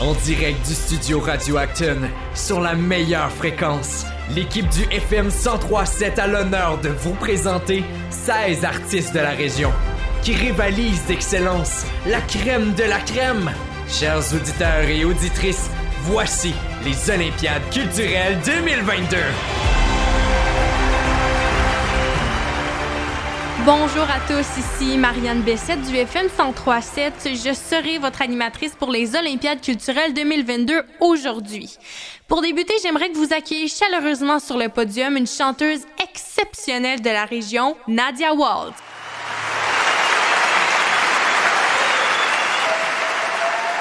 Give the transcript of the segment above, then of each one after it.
En direct du studio Radio Acton, sur la meilleure fréquence, l'équipe du FM 1037 a l'honneur de vous présenter 16 artistes de la région qui rivalisent d'excellence, la crème de la crème. Chers auditeurs et auditrices, voici les Olympiades culturelles 2022. Bonjour à tous, ici Marianne Bessette du FM 1037. Je serai votre animatrice pour les Olympiades culturelles 2022 aujourd'hui. Pour débuter, j'aimerais que vous accueilliez chaleureusement sur le podium une chanteuse exceptionnelle de la région, Nadia Waltz.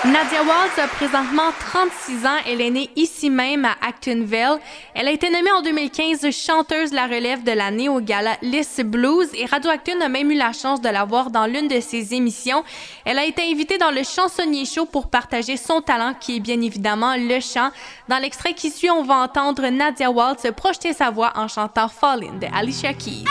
Nadia Waltz a présentement 36 ans. Elle est née ici même à Actonville. Elle a été nommée en 2015 chanteuse la relève de l'année au gala Liss Blues et Radio Acton a même eu la chance de la voir dans l'une de ses émissions. Elle a été invitée dans le Chansonnier Show pour partager son talent qui est bien évidemment le chant. Dans l'extrait qui suit, on va entendre Nadia Waltz projeter sa voix en chantant Fallin' de Alicia Keys.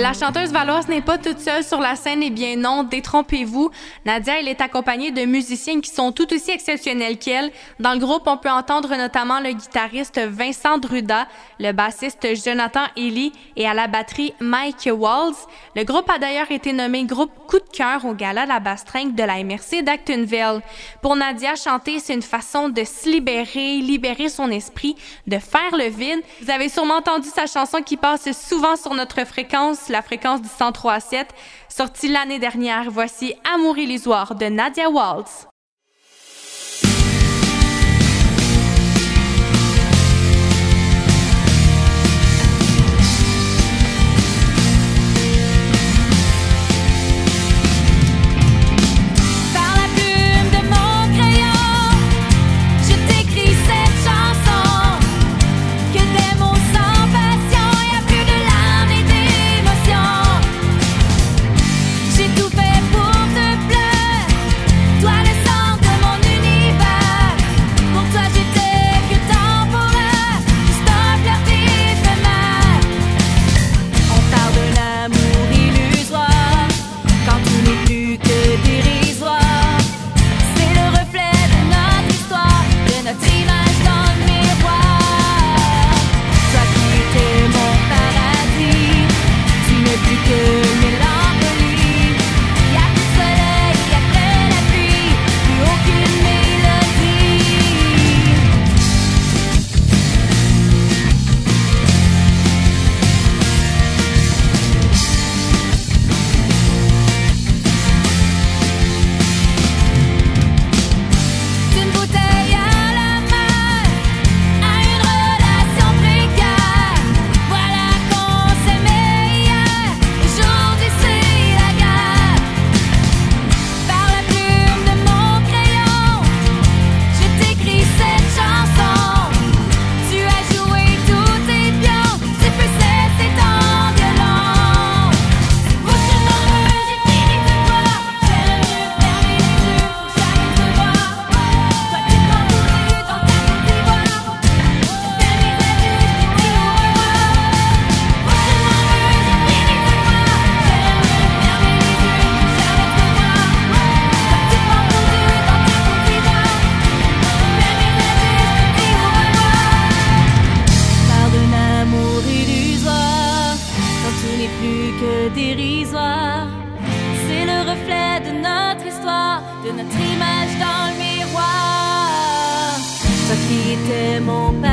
La chanteuse valoise n'est pas toute seule sur la scène, et bien non, détrompez-vous. Nadia, elle est accompagnée de musiciens qui sont tout aussi exceptionnels qu'elle. Dans le groupe, on peut entendre notamment le guitariste Vincent Druda, le bassiste Jonathan Ely et à la batterie Mike Walls. Le groupe a d'ailleurs été nommé groupe coup de cœur au gala La Bastringue de la MRC d'Actonville. Pour Nadia, chanter, c'est une façon de se libérer, libérer son esprit, de faire le vide. Vous avez sûrement entendu sa chanson qui passe souvent sur notre fréquence la fréquence du 103.7, sortie l'année dernière. Voici Amour illusoire de Nadia Waltz. De notre image dans le miroir. Toi qui étais mon père.